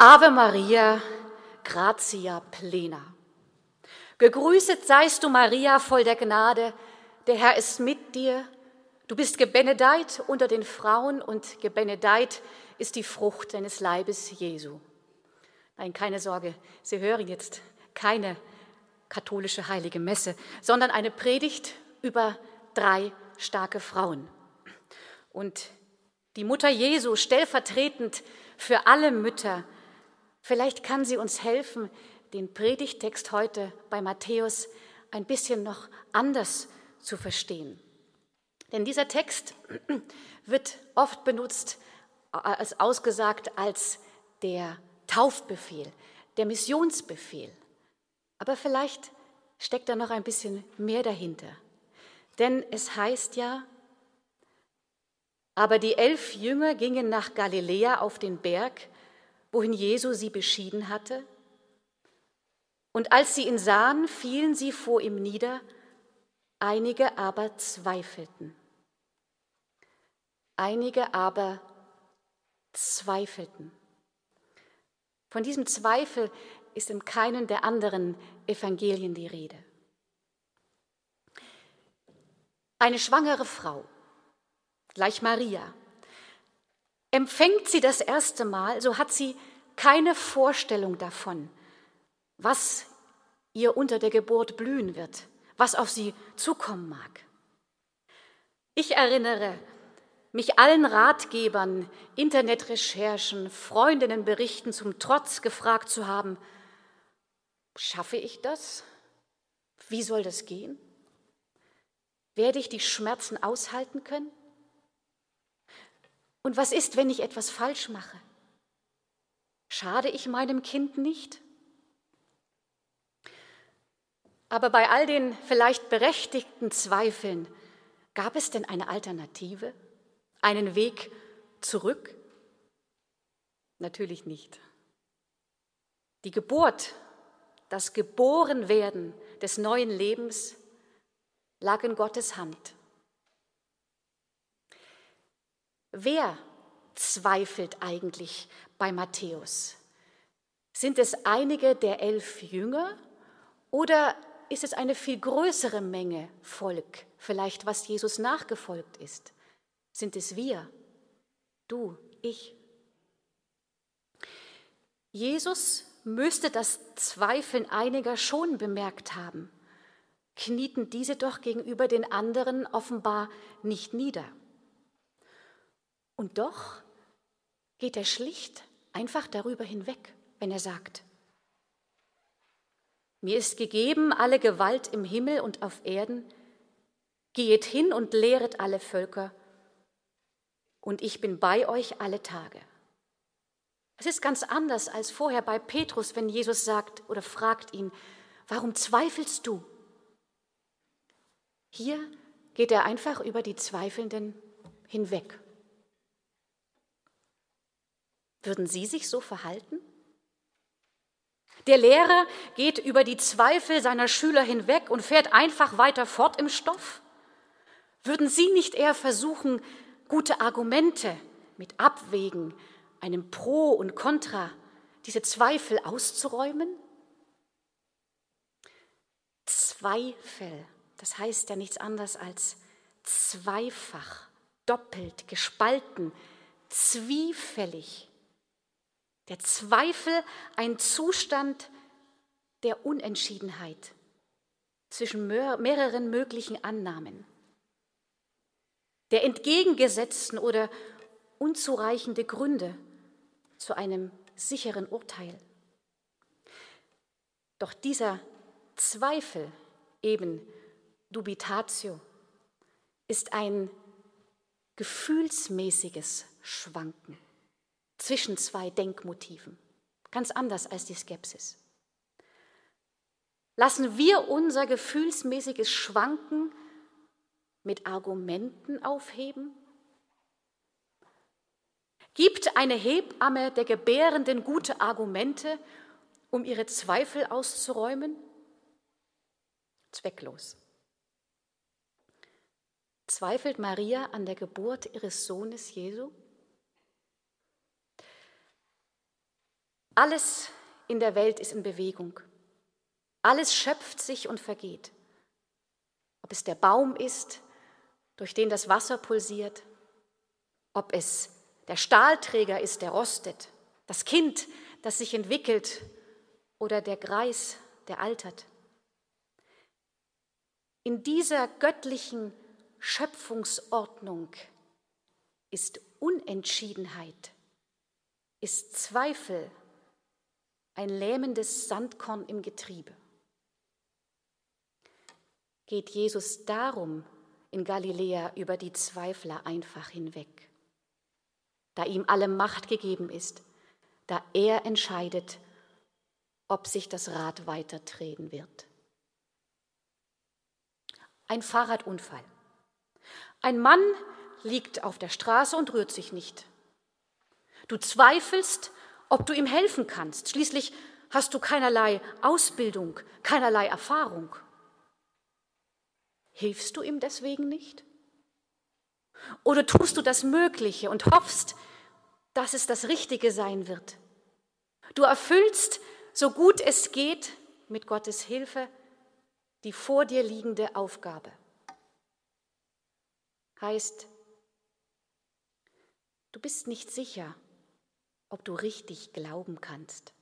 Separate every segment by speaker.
Speaker 1: Ave Maria, gratia plena. Gegrüßet seist du, Maria, voll der Gnade. Der Herr ist mit dir. Du bist gebenedeit unter den Frauen und gebenedeit ist die Frucht deines Leibes, Jesu. Nein, keine Sorge, Sie hören jetzt keine katholische heilige Messe, sondern eine Predigt über drei starke Frauen. Und die Mutter Jesu stellvertretend für alle Mütter, Vielleicht kann sie uns helfen, den Predigtext heute bei Matthäus ein bisschen noch anders zu verstehen. Denn dieser Text wird oft benutzt, äh, als ausgesagt als der Taufbefehl, der Missionsbefehl. Aber vielleicht steckt da noch ein bisschen mehr dahinter. Denn es heißt ja, aber die elf Jünger gingen nach Galiläa auf den Berg, wohin Jesu sie beschieden hatte? Und als sie ihn sahen, fielen sie vor ihm nieder, einige aber zweifelten. Einige aber zweifelten. Von diesem Zweifel ist in keinem der anderen Evangelien die Rede. Eine schwangere Frau, gleich Maria, Empfängt sie das erste Mal, so hat sie keine Vorstellung davon, was ihr unter der Geburt blühen wird, was auf sie zukommen mag. Ich erinnere mich allen Ratgebern, Internetrecherchen, Freundinnenberichten zum Trotz gefragt zu haben, schaffe ich das? Wie soll das gehen? Werde ich die Schmerzen aushalten können? Und was ist, wenn ich etwas falsch mache? Schade ich meinem Kind nicht? Aber bei all den vielleicht berechtigten Zweifeln, gab es denn eine Alternative? Einen Weg zurück? Natürlich nicht. Die Geburt, das Geborenwerden des neuen Lebens lag in Gottes Hand. Wer zweifelt eigentlich bei Matthäus? Sind es einige der elf Jünger oder ist es eine viel größere Menge Volk, vielleicht was Jesus nachgefolgt ist? Sind es wir, du, ich? Jesus müsste das Zweifeln einiger schon bemerkt haben, knieten diese doch gegenüber den anderen offenbar nicht nieder. Und doch geht er schlicht einfach darüber hinweg, wenn er sagt, mir ist gegeben alle Gewalt im Himmel und auf Erden, gehet hin und lehret alle Völker, und ich bin bei euch alle Tage. Es ist ganz anders als vorher bei Petrus, wenn Jesus sagt oder fragt ihn, warum zweifelst du? Hier geht er einfach über die Zweifelnden hinweg. Würden Sie sich so verhalten? Der Lehrer geht über die Zweifel seiner Schüler hinweg und fährt einfach weiter fort im Stoff. Würden Sie nicht eher versuchen, gute Argumente mit Abwägen, einem Pro und Contra, diese Zweifel auszuräumen? Zweifel, das heißt ja nichts anderes als zweifach, doppelt, gespalten, zwiefällig. Der Zweifel ein Zustand der Unentschiedenheit zwischen mehreren möglichen Annahmen, der entgegengesetzten oder unzureichende Gründe zu einem sicheren Urteil. Doch dieser Zweifel, eben Dubitatio, ist ein gefühlsmäßiges Schwanken zwischen zwei Denkmotiven. Ganz anders als die Skepsis. Lassen wir unser gefühlsmäßiges Schwanken mit Argumenten aufheben? Gibt eine Hebamme der Gebärenden gute Argumente, um ihre Zweifel auszuräumen? Zwecklos. Zweifelt Maria an der Geburt ihres Sohnes Jesu? Alles in der Welt ist in Bewegung. Alles schöpft sich und vergeht. Ob es der Baum ist, durch den das Wasser pulsiert, ob es der Stahlträger ist, der rostet, das Kind, das sich entwickelt oder der Greis, der altert. In dieser göttlichen Schöpfungsordnung ist Unentschiedenheit, ist Zweifel ein lähmendes Sandkorn im Getriebe. Geht Jesus darum in Galiläa über die Zweifler einfach hinweg, da ihm alle Macht gegeben ist, da er entscheidet, ob sich das Rad weiterdrehen wird. Ein Fahrradunfall. Ein Mann liegt auf der Straße und rührt sich nicht. Du zweifelst, ob du ihm helfen kannst. Schließlich hast du keinerlei Ausbildung, keinerlei Erfahrung. Hilfst du ihm deswegen nicht? Oder tust du das Mögliche und hoffst, dass es das Richtige sein wird? Du erfüllst, so gut es geht, mit Gottes Hilfe die vor dir liegende Aufgabe. Heißt, du bist nicht sicher, ob du richtig glauben kannst.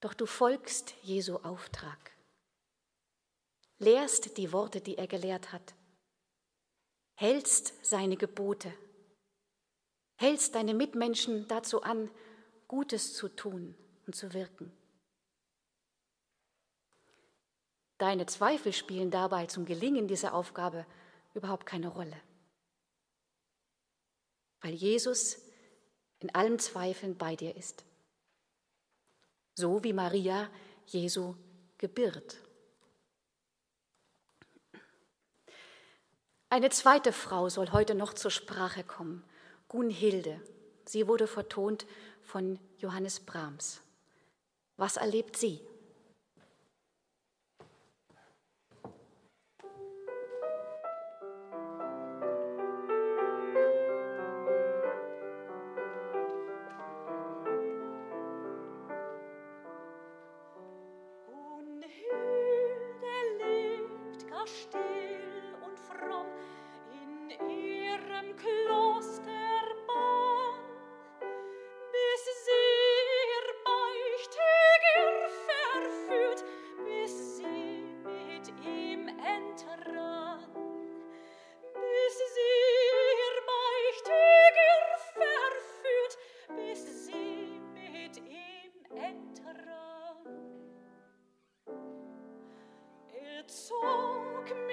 Speaker 1: Doch du folgst Jesu Auftrag, lehrst die Worte, die er gelehrt hat, hältst seine Gebote, hältst deine Mitmenschen dazu an, Gutes zu tun und zu wirken. Deine Zweifel spielen dabei zum Gelingen dieser Aufgabe überhaupt keine Rolle, weil Jesus in allem Zweifeln bei dir ist. So wie Maria Jesu gebiert. Eine zweite Frau soll heute noch zur Sprache kommen, Gunhilde. Sie wurde vertont von Johannes Brahms. Was erlebt sie?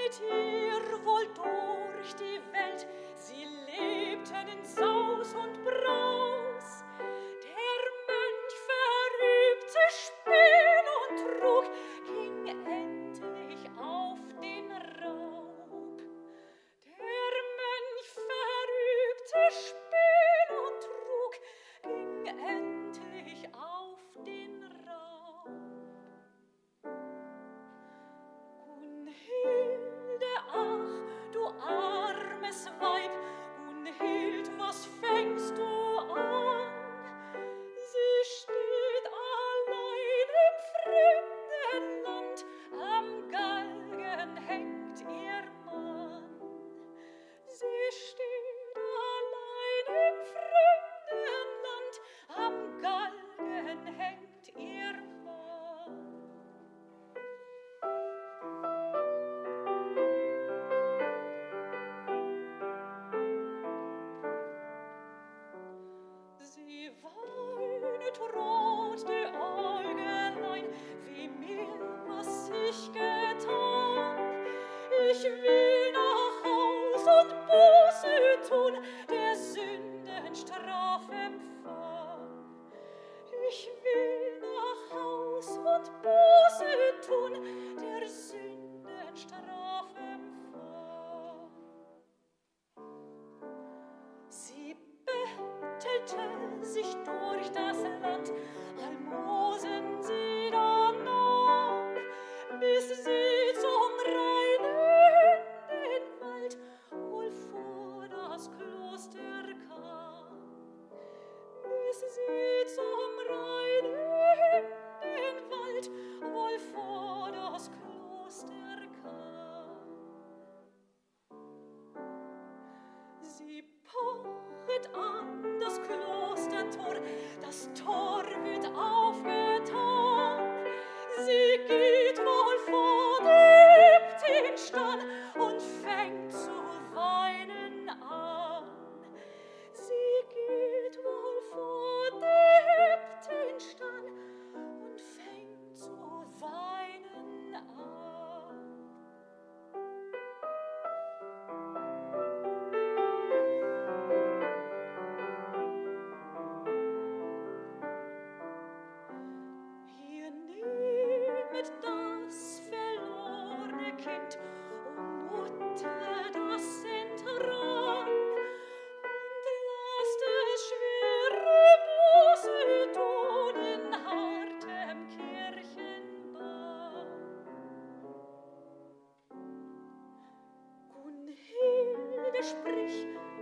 Speaker 2: Sie zum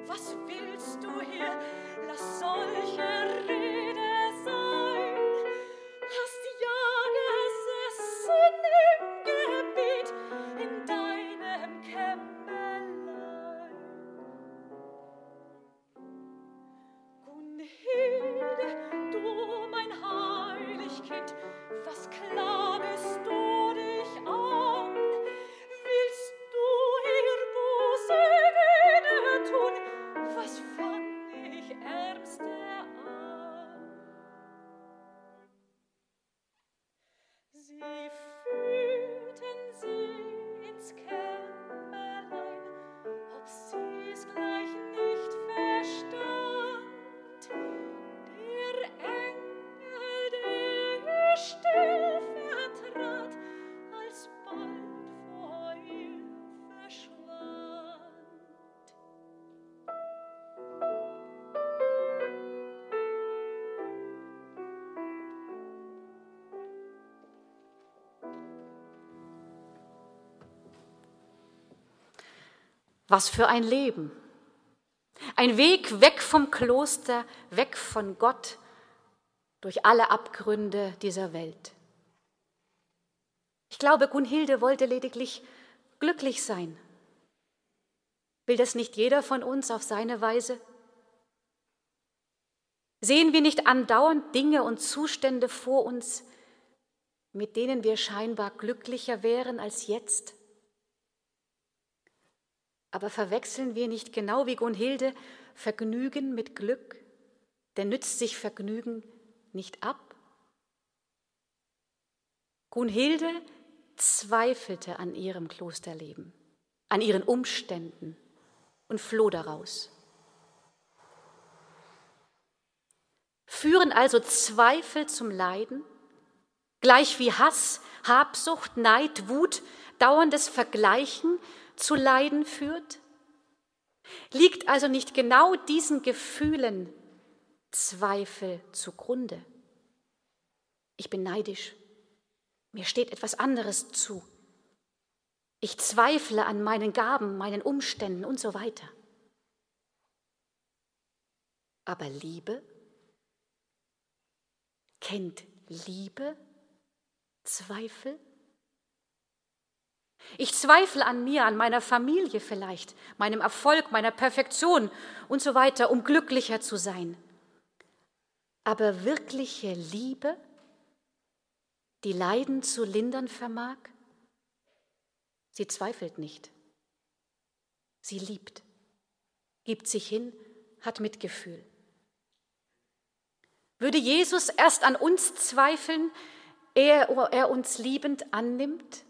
Speaker 1: Was für ein Leben. Ein Weg weg vom Kloster, weg von Gott, durch alle Abgründe dieser Welt. Ich glaube, Gunhilde wollte lediglich glücklich sein. Will das nicht jeder von uns auf seine Weise? Sehen wir nicht andauernd Dinge und Zustände vor uns, mit denen wir scheinbar glücklicher wären als jetzt? Aber verwechseln wir nicht genau wie Gunhilde Vergnügen mit Glück? Denn nützt sich Vergnügen nicht ab? Gunhilde zweifelte an ihrem Klosterleben, an ihren Umständen und floh daraus. Führen also Zweifel zum Leiden, gleich wie Hass, Habsucht, Neid, Wut, dauerndes Vergleichen zu Leiden führt? Liegt also nicht genau diesen Gefühlen Zweifel zugrunde? Ich bin neidisch. Mir steht etwas anderes zu. Ich zweifle an meinen Gaben, meinen Umständen und so weiter. Aber Liebe? Kennt Liebe Zweifel? Ich zweifle an mir, an meiner Familie vielleicht, meinem Erfolg, meiner Perfektion und so weiter, um glücklicher zu sein. Aber wirkliche Liebe, die Leiden zu lindern vermag, sie zweifelt nicht. Sie liebt, gibt sich hin, hat Mitgefühl. Würde Jesus erst an uns zweifeln, ehe er uns liebend annimmt?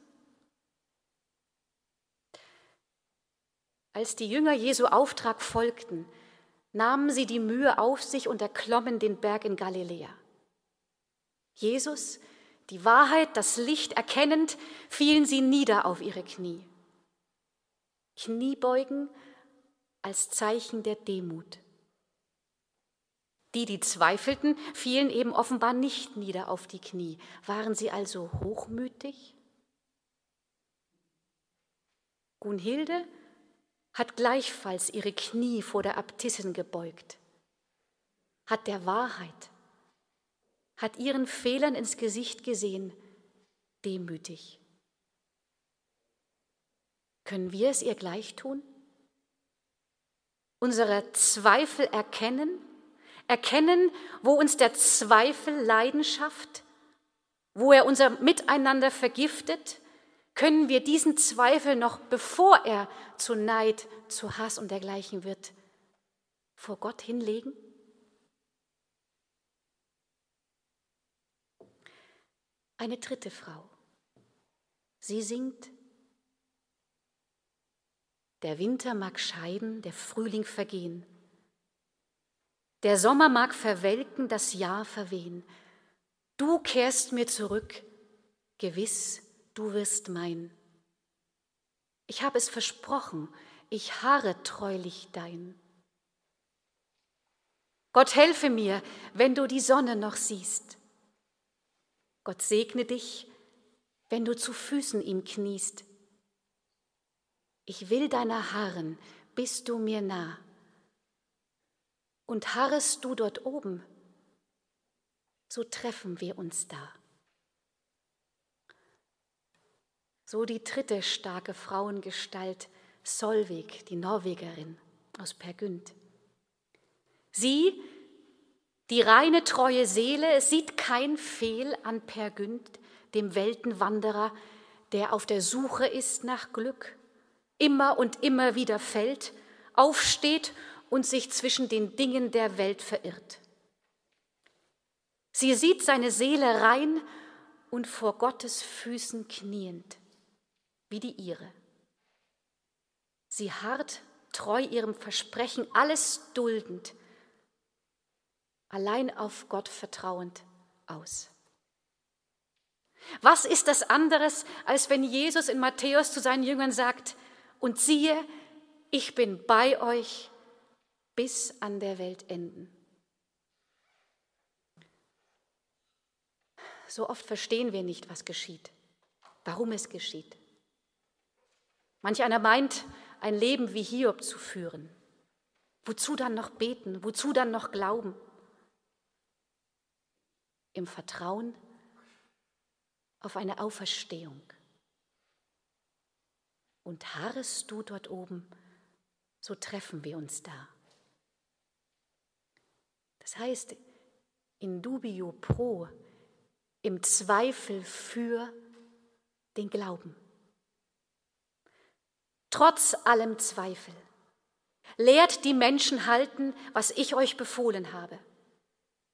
Speaker 1: Als die Jünger Jesu Auftrag folgten, nahmen sie die Mühe auf sich und erklommen den Berg in Galiläa. Jesus, die Wahrheit, das Licht erkennend, fielen sie nieder auf ihre Knie. Kniebeugen als Zeichen der Demut. Die, die zweifelten, fielen eben offenbar nicht nieder auf die Knie. Waren sie also hochmütig? Gunhilde hat gleichfalls ihre Knie vor der Abtissin gebeugt, hat der Wahrheit, hat ihren Fehlern ins Gesicht gesehen, demütig. Können wir es ihr gleich tun? unsere Zweifel erkennen, erkennen, wo uns der Zweifel Leidenschaft, wo er unser Miteinander vergiftet, können wir diesen Zweifel noch, bevor er zu Neid, zu Hass und dergleichen wird, vor Gott hinlegen? Eine dritte Frau. Sie singt, der Winter mag scheiden, der Frühling vergehen. Der Sommer mag verwelken, das Jahr verwehen. Du kehrst mir zurück, gewiss, du wirst mein. Ich habe es versprochen, ich harre treulich dein. Gott helfe mir, wenn du die Sonne noch siehst. Gott segne dich, wenn du zu Füßen ihm kniest. Ich will deiner harren, bist du mir nah. Und harrest du dort oben, so treffen wir uns da. So die dritte starke Frauengestalt, Solvig, die Norwegerin aus Per Günd. Sie, die reine treue Seele, sieht kein Fehl an Per Günd, dem Weltenwanderer, der auf der Suche ist nach Glück immer und immer wieder fällt, aufsteht und sich zwischen den Dingen der Welt verirrt. Sie sieht seine Seele rein und vor Gottes Füßen kniend, wie die ihre. Sie harrt treu ihrem Versprechen, alles duldend, allein auf Gott vertrauend aus. Was ist das anderes, als wenn Jesus in Matthäus zu seinen Jüngern sagt, und siehe, ich bin bei euch bis an der Weltenden. So oft verstehen wir nicht, was geschieht, warum es geschieht. Manch einer meint, ein Leben wie Hiob zu führen. Wozu dann noch beten? Wozu dann noch glauben? Im Vertrauen auf eine Auferstehung und harrest du dort oben, so treffen wir uns da. Das heißt, in dubio pro, im Zweifel für den Glauben. Trotz allem Zweifel, lehrt die Menschen halten, was ich euch befohlen habe.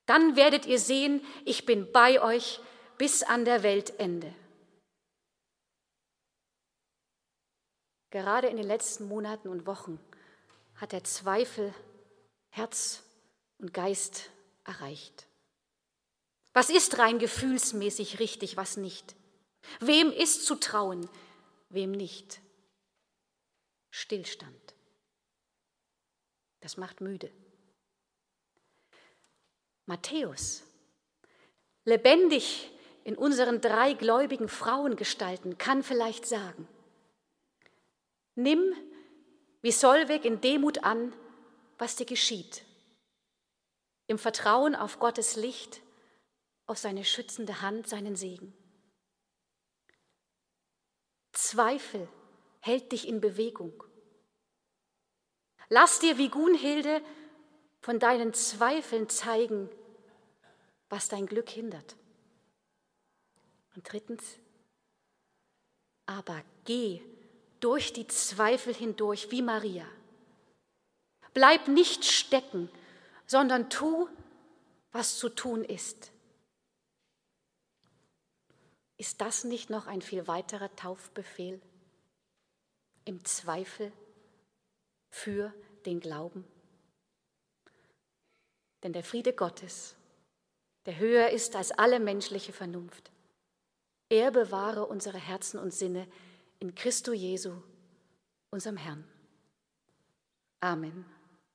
Speaker 1: Dann werdet ihr sehen, ich bin bei euch bis an der Weltende. Gerade in den letzten Monaten und Wochen hat der Zweifel Herz und Geist erreicht. Was ist rein gefühlsmäßig richtig, was nicht? Wem ist zu trauen, wem nicht? Stillstand. Das macht müde. Matthäus, lebendig in unseren drei gläubigen Frauengestalten, kann vielleicht sagen, Nimm wie Solweg in Demut an, was dir geschieht. Im Vertrauen auf Gottes Licht, auf seine schützende Hand, seinen Segen. Zweifel hält dich in Bewegung. Lass dir wie Gunhilde von deinen Zweifeln zeigen, was dein Glück hindert. Und drittens, aber geh durch die Zweifel hindurch wie Maria. Bleib nicht stecken, sondern tu, was zu tun ist. Ist das nicht noch ein viel weiterer Taufbefehl? Im Zweifel für den Glauben? Denn der Friede Gottes, der höher ist als alle menschliche Vernunft, er bewahre unsere Herzen und Sinne in Christo Jesu, unserem Herrn. Amen.